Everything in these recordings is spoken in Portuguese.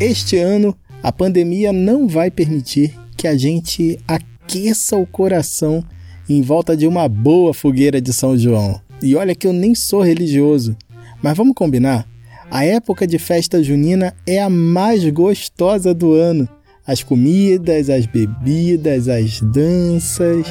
Este ano, a pandemia não vai permitir que a gente aqueça o coração em volta de uma boa fogueira de São João. E olha que eu nem sou religioso, mas vamos combinar? A época de festa junina é a mais gostosa do ano. As comidas, as bebidas, as danças.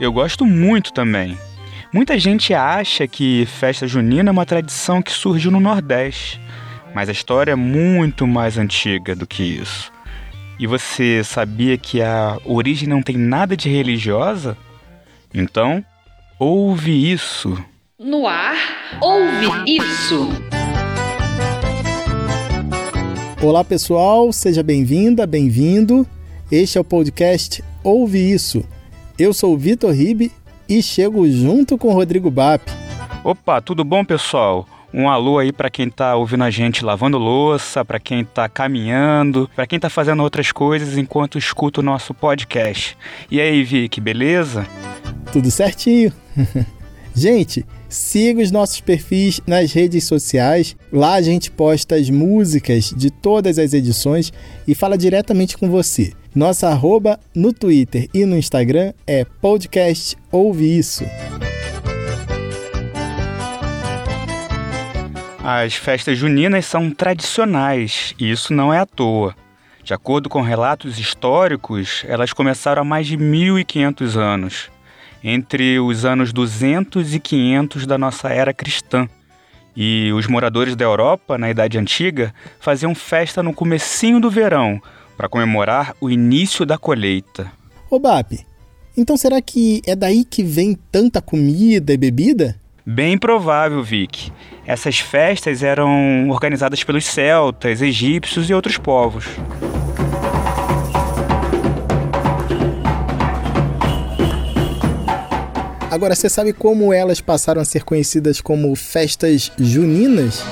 Eu gosto muito também. Muita gente acha que festa junina é uma tradição que surgiu no Nordeste, mas a história é muito mais antiga do que isso. E você sabia que a origem não tem nada de religiosa? Então, ouve isso. No ar, ouve isso. Olá pessoal, seja bem-vinda, bem-vindo. Este é o podcast Ouve Isso. Eu sou o Vitor Ribe e chego junto com o Rodrigo Bap. Opa, tudo bom pessoal? Um alô aí para quem tá ouvindo a gente lavando louça, para quem tá caminhando, para quem tá fazendo outras coisas enquanto escuta o nosso podcast. E aí, Vic, beleza? Tudo certinho. gente, siga os nossos perfis nas redes sociais. Lá a gente posta as músicas de todas as edições e fala diretamente com você. Nossa arroba no Twitter e no Instagram é podcast Ouve Isso. As festas juninas são tradicionais e isso não é à toa. De acordo com relatos históricos, elas começaram há mais de 1500 anos, entre os anos 200 e 500 da nossa era cristã. E os moradores da Europa, na Idade Antiga, faziam festa no comecinho do verão, para comemorar o início da colheita. Ô Bap, então será que é daí que vem tanta comida e bebida? Bem provável, Vic. Essas festas eram organizadas pelos celtas, egípcios e outros povos. Agora, você sabe como elas passaram a ser conhecidas como festas juninas?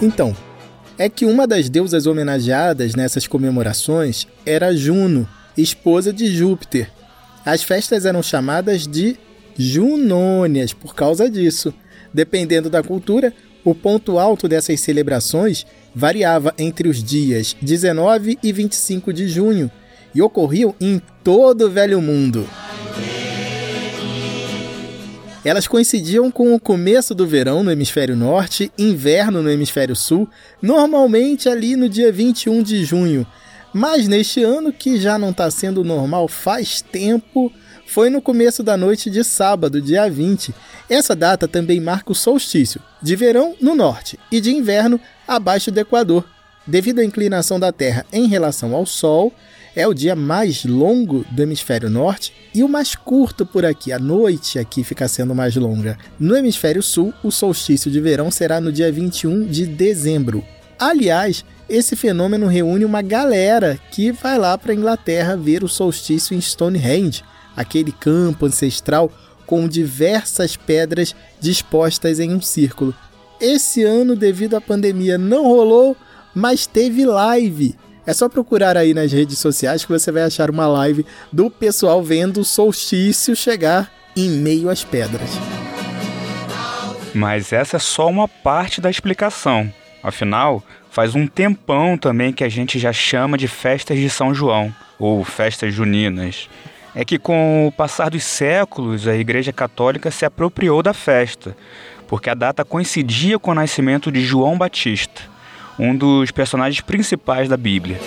Então, é que uma das deusas homenageadas nessas comemorações era Juno, esposa de Júpiter. As festas eram chamadas de Junônias por causa disso. Dependendo da cultura, o ponto alto dessas celebrações variava entre os dias 19 e 25 de junho e ocorriam em todo o Velho Mundo. Elas coincidiam com o começo do verão no hemisfério norte, inverno no hemisfério sul, normalmente ali no dia 21 de junho, mas neste ano, que já não está sendo normal faz tempo, foi no começo da noite de sábado, dia 20. Essa data também marca o solstício, de verão no norte e de inverno abaixo do Equador. Devido à inclinação da Terra em relação ao Sol, é o dia mais longo do hemisfério norte e o mais curto por aqui. A noite aqui fica sendo mais longa. No hemisfério sul, o solstício de verão será no dia 21 de dezembro. Aliás, esse fenômeno reúne uma galera que vai lá para a Inglaterra ver o solstício em Stonehenge, aquele campo ancestral com diversas pedras dispostas em um círculo. Esse ano, devido à pandemia, não rolou, mas teve live. É só procurar aí nas redes sociais que você vai achar uma live do pessoal vendo o solstício chegar em meio às pedras. Mas essa é só uma parte da explicação. Afinal, faz um tempão também que a gente já chama de festas de São João, ou festas juninas. É que com o passar dos séculos, a Igreja Católica se apropriou da festa, porque a data coincidia com o nascimento de João Batista, um dos personagens principais da Bíblia.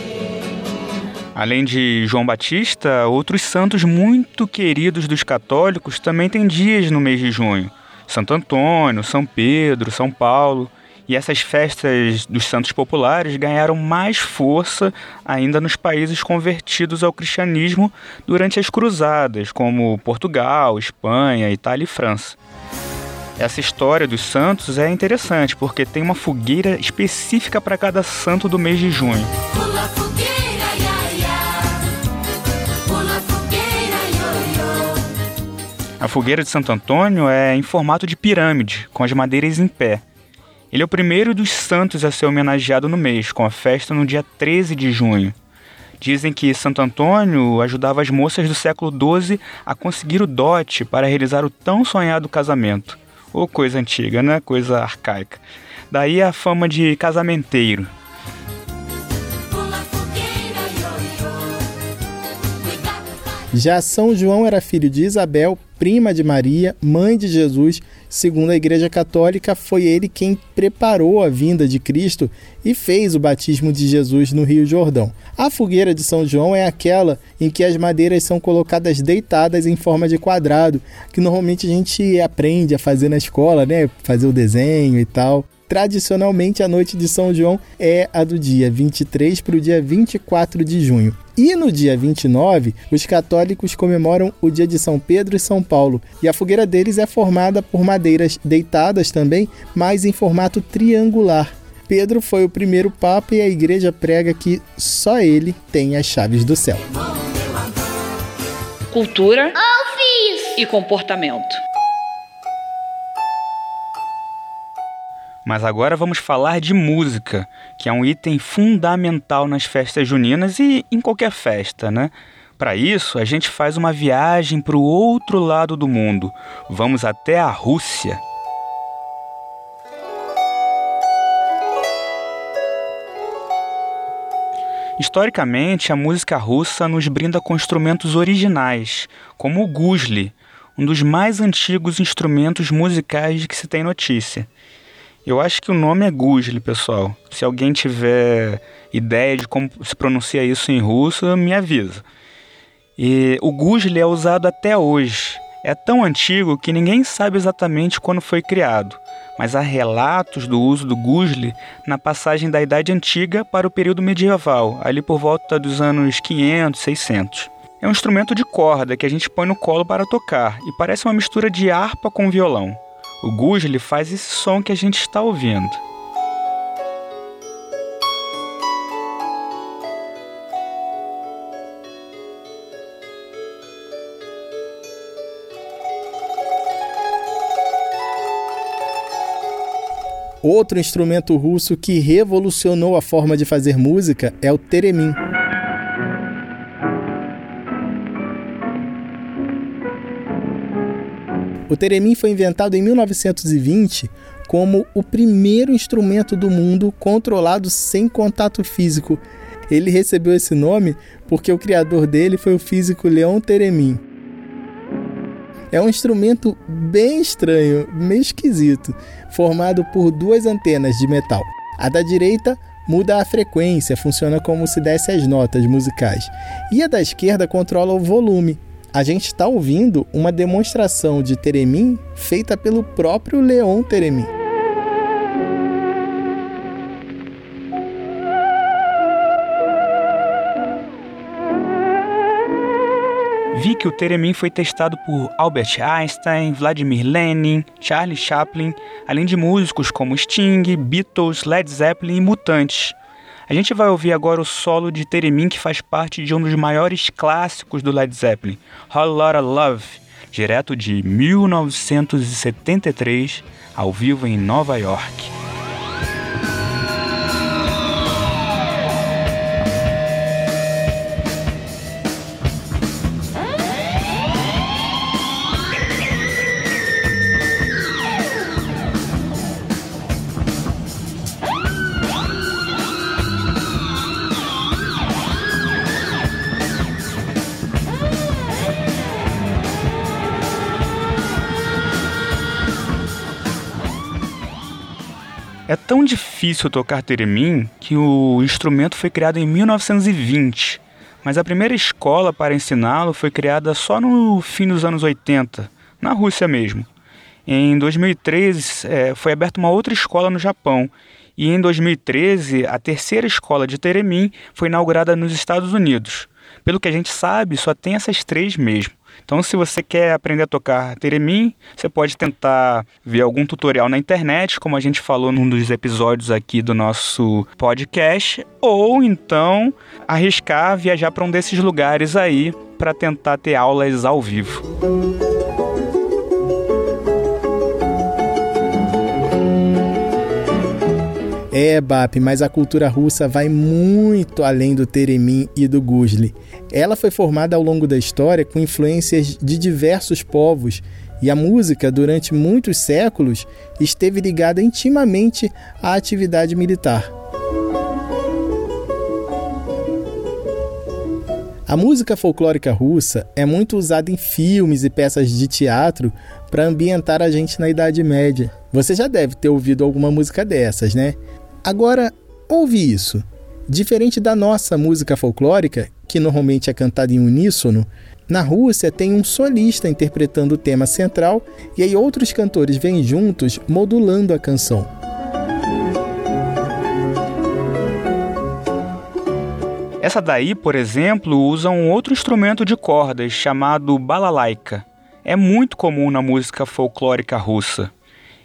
Além de João Batista, outros santos muito queridos dos católicos também têm dias no mês de junho. Santo Antônio, São Pedro, São Paulo. E essas festas dos santos populares ganharam mais força ainda nos países convertidos ao cristianismo durante as cruzadas, como Portugal, Espanha, Itália e França. Essa história dos santos é interessante porque tem uma fogueira específica para cada santo do mês de junho. A fogueira de Santo Antônio é em formato de pirâmide, com as madeiras em pé. Ele é o primeiro dos santos a ser homenageado no mês, com a festa no dia 13 de junho. Dizem que Santo Antônio ajudava as moças do século XII a conseguir o dote para realizar o tão sonhado casamento. Ou coisa antiga, né? Coisa arcaica. Daí a fama de casamenteiro. Já São João era filho de Isabel, prima de Maria, mãe de Jesus. Segundo a Igreja Católica, foi ele quem preparou a vinda de Cristo e fez o batismo de Jesus no Rio Jordão. A fogueira de São João é aquela em que as madeiras são colocadas deitadas em forma de quadrado, que normalmente a gente aprende a fazer na escola, né? Fazer o desenho e tal. Tradicionalmente, a noite de São João é a do dia 23 para o dia 24 de junho. E no dia 29, os católicos comemoram o dia de São Pedro e São Paulo. E a fogueira deles é formada por madeiras deitadas também, mas em formato triangular. Pedro foi o primeiro papa e a igreja prega que só ele tem as chaves do céu. Cultura e comportamento. Mas agora vamos falar de música, que é um item fundamental nas festas juninas e em qualquer festa, né? Para isso, a gente faz uma viagem para o outro lado do mundo. Vamos até a Rússia. Historicamente, a música russa nos brinda com instrumentos originais, como o guzli, um dos mais antigos instrumentos musicais de que se tem notícia. Eu acho que o nome é Guzli, pessoal. Se alguém tiver ideia de como se pronuncia isso em russo, me avisa. E o Guzli é usado até hoje. É tão antigo que ninguém sabe exatamente quando foi criado, mas há relatos do uso do Guzli na passagem da Idade Antiga para o período medieval, ali por volta dos anos 500, 600. É um instrumento de corda que a gente põe no colo para tocar e parece uma mistura de harpa com violão. O Gus ele faz esse som que a gente está ouvindo. Outro instrumento russo que revolucionou a forma de fazer música é o teremin. O teremin foi inventado em 1920 como o primeiro instrumento do mundo controlado sem contato físico. Ele recebeu esse nome porque o criador dele foi o físico Leon Teremin. É um instrumento bem estranho, meio esquisito, formado por duas antenas de metal. A da direita muda a frequência, funciona como se desse as notas musicais, e a da esquerda controla o volume, a gente está ouvindo uma demonstração de Teremin feita pelo próprio Leon Teremin. Vi que o Teremin foi testado por Albert Einstein, Vladimir Lenin, Charlie Chaplin, além de músicos como Sting, Beatles, Led Zeppelin e Mutantes. A gente vai ouvir agora o solo de Teremin, que faz parte de um dos maiores clássicos do Led Zeppelin, Whole Lotta Love, direto de 1973, ao vivo em Nova York. É tão difícil tocar teremin que o instrumento foi criado em 1920, mas a primeira escola para ensiná-lo foi criada só no fim dos anos 80, na Rússia mesmo. Em 2013 é, foi aberta uma outra escola no Japão e em 2013 a terceira escola de teremin foi inaugurada nos Estados Unidos. Pelo que a gente sabe, só tem essas três mesmo. Então, se você quer aprender a tocar Teremin, você pode tentar ver algum tutorial na internet, como a gente falou num dos episódios aqui do nosso podcast, ou então arriscar viajar para um desses lugares aí para tentar ter aulas ao vivo. É, Bap, mas a cultura russa vai muito além do Teremin e do Guzli. Ela foi formada ao longo da história com influências de diversos povos E a música, durante muitos séculos, esteve ligada intimamente à atividade militar. A música folclórica russa é muito usada em filmes e peças de teatro para ambientar a gente na Idade Média. Você já deve ter ouvido alguma música dessas, né? Agora, ouve isso. Diferente da nossa música folclórica, que normalmente é cantada em uníssono, na Rússia tem um solista interpretando o tema central e aí outros cantores vêm juntos modulando a canção. Essa daí, por exemplo, usa um outro instrumento de cordas chamado balalaika. É muito comum na música folclórica russa.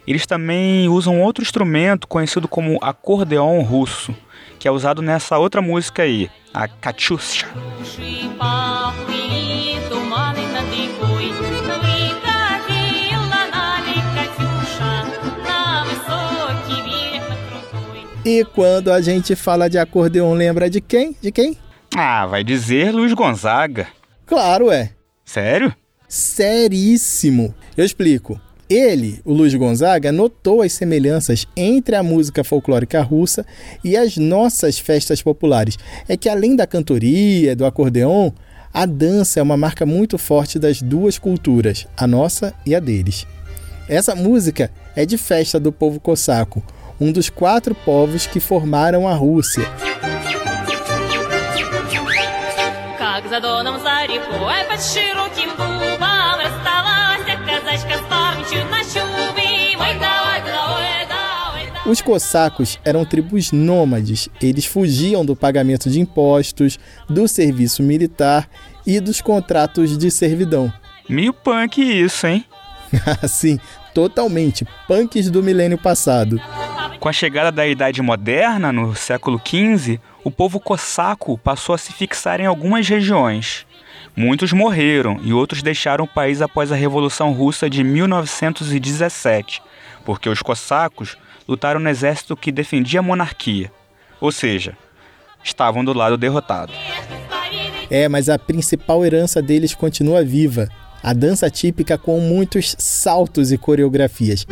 Eles também usam outro instrumento conhecido como acordeon russo, que é usado nessa outra música aí, a Katyusha. E quando a gente fala de acordeon, lembra de quem? De quem? Ah, vai dizer Luiz Gonzaga. Claro, é. Sério? Seríssimo. Eu explico. Ele, o Luiz Gonzaga, notou as semelhanças entre a música folclórica russa e as nossas festas populares. É que além da cantoria, do acordeon, a dança é uma marca muito forte das duas culturas, a nossa e a deles. Essa música é de festa do povo cossaco, um dos quatro povos que formaram a Rússia. Os cossacos eram tribos nômades. Eles fugiam do pagamento de impostos, do serviço militar e dos contratos de servidão. Meio punk isso, hein? Sim, totalmente. Punks do milênio passado. Com a chegada da Idade Moderna, no século XV, o povo cossaco passou a se fixar em algumas regiões. Muitos morreram e outros deixaram o país após a Revolução Russa de 1917, porque os cossacos lutaram no exército que defendia a monarquia, ou seja, estavam do lado derrotado. É, mas a principal herança deles continua viva: a dança típica com muitos saltos e coreografias.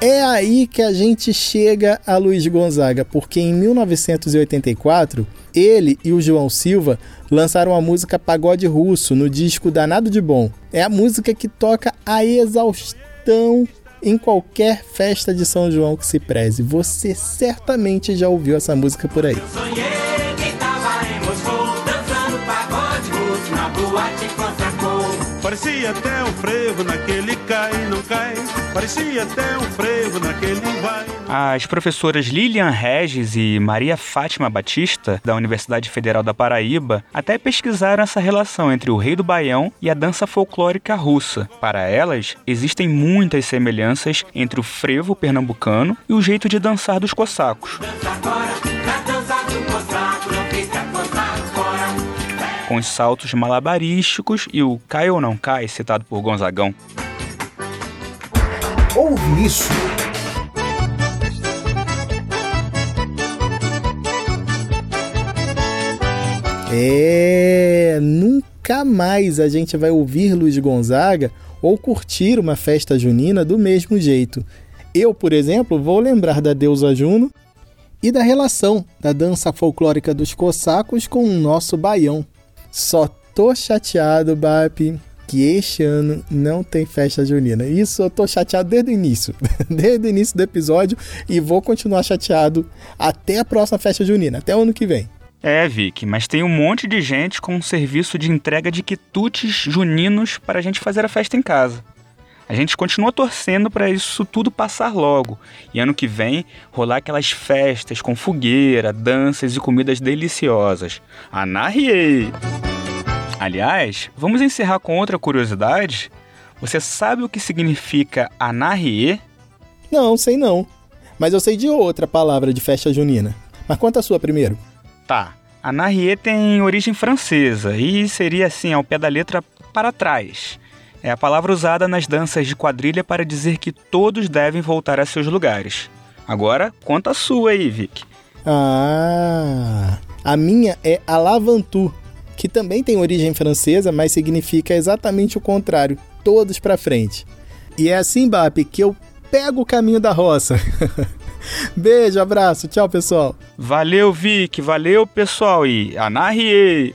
É aí que a gente chega a Luiz Gonzaga, porque em 1984 ele e o João Silva lançaram a música Pagode Russo no disco Danado de Bom. É a música que toca a exaustão em qualquer festa de São João que se preze. Você certamente já ouviu essa música por aí. Parecia até um frevo naquele cai não cai. Parecia até um frevo naquele vai. As professoras Lilian Regis e Maria Fátima Batista, da Universidade Federal da Paraíba, até pesquisaram essa relação entre o rei do Baião e a dança folclórica russa. Para elas, existem muitas semelhanças entre o frevo pernambucano e o jeito de dançar dos cossacos. Com os saltos malabarísticos e o cai ou não cai, citado por Gonzagão. Ouve isso! É, nunca mais a gente vai ouvir Luiz Gonzaga ou curtir uma festa junina do mesmo jeito. Eu, por exemplo, vou lembrar da deusa Juno e da relação da dança folclórica dos cossacos com o nosso baião. Só tô chateado, Bap, que este ano não tem festa junina. Isso eu tô chateado desde o início, desde o início do episódio e vou continuar chateado até a próxima festa junina, até o ano que vem. É, Vic, mas tem um monte de gente com um serviço de entrega de quitutes juninos para a gente fazer a festa em casa. A gente continua torcendo para isso tudo passar logo e ano que vem rolar aquelas festas com fogueira, danças e comidas deliciosas. Anarriei! Aliás, vamos encerrar com outra curiosidade. Você sabe o que significa anarrie? Não, sei não. Mas eu sei de outra palavra de festa junina. Mas conta a sua primeiro. Tá. Anarrie tem origem francesa e seria assim, ao pé da letra, para trás. É a palavra usada nas danças de quadrilha para dizer que todos devem voltar a seus lugares. Agora, conta a sua aí, Vic. Ah, a minha é alavantu, que também tem origem francesa, mas significa exatamente o contrário, todos para frente. E é assim, Bap, que eu pego o caminho da roça. Beijo, abraço, tchau pessoal. Valeu, Vic, valeu pessoal e Anarie!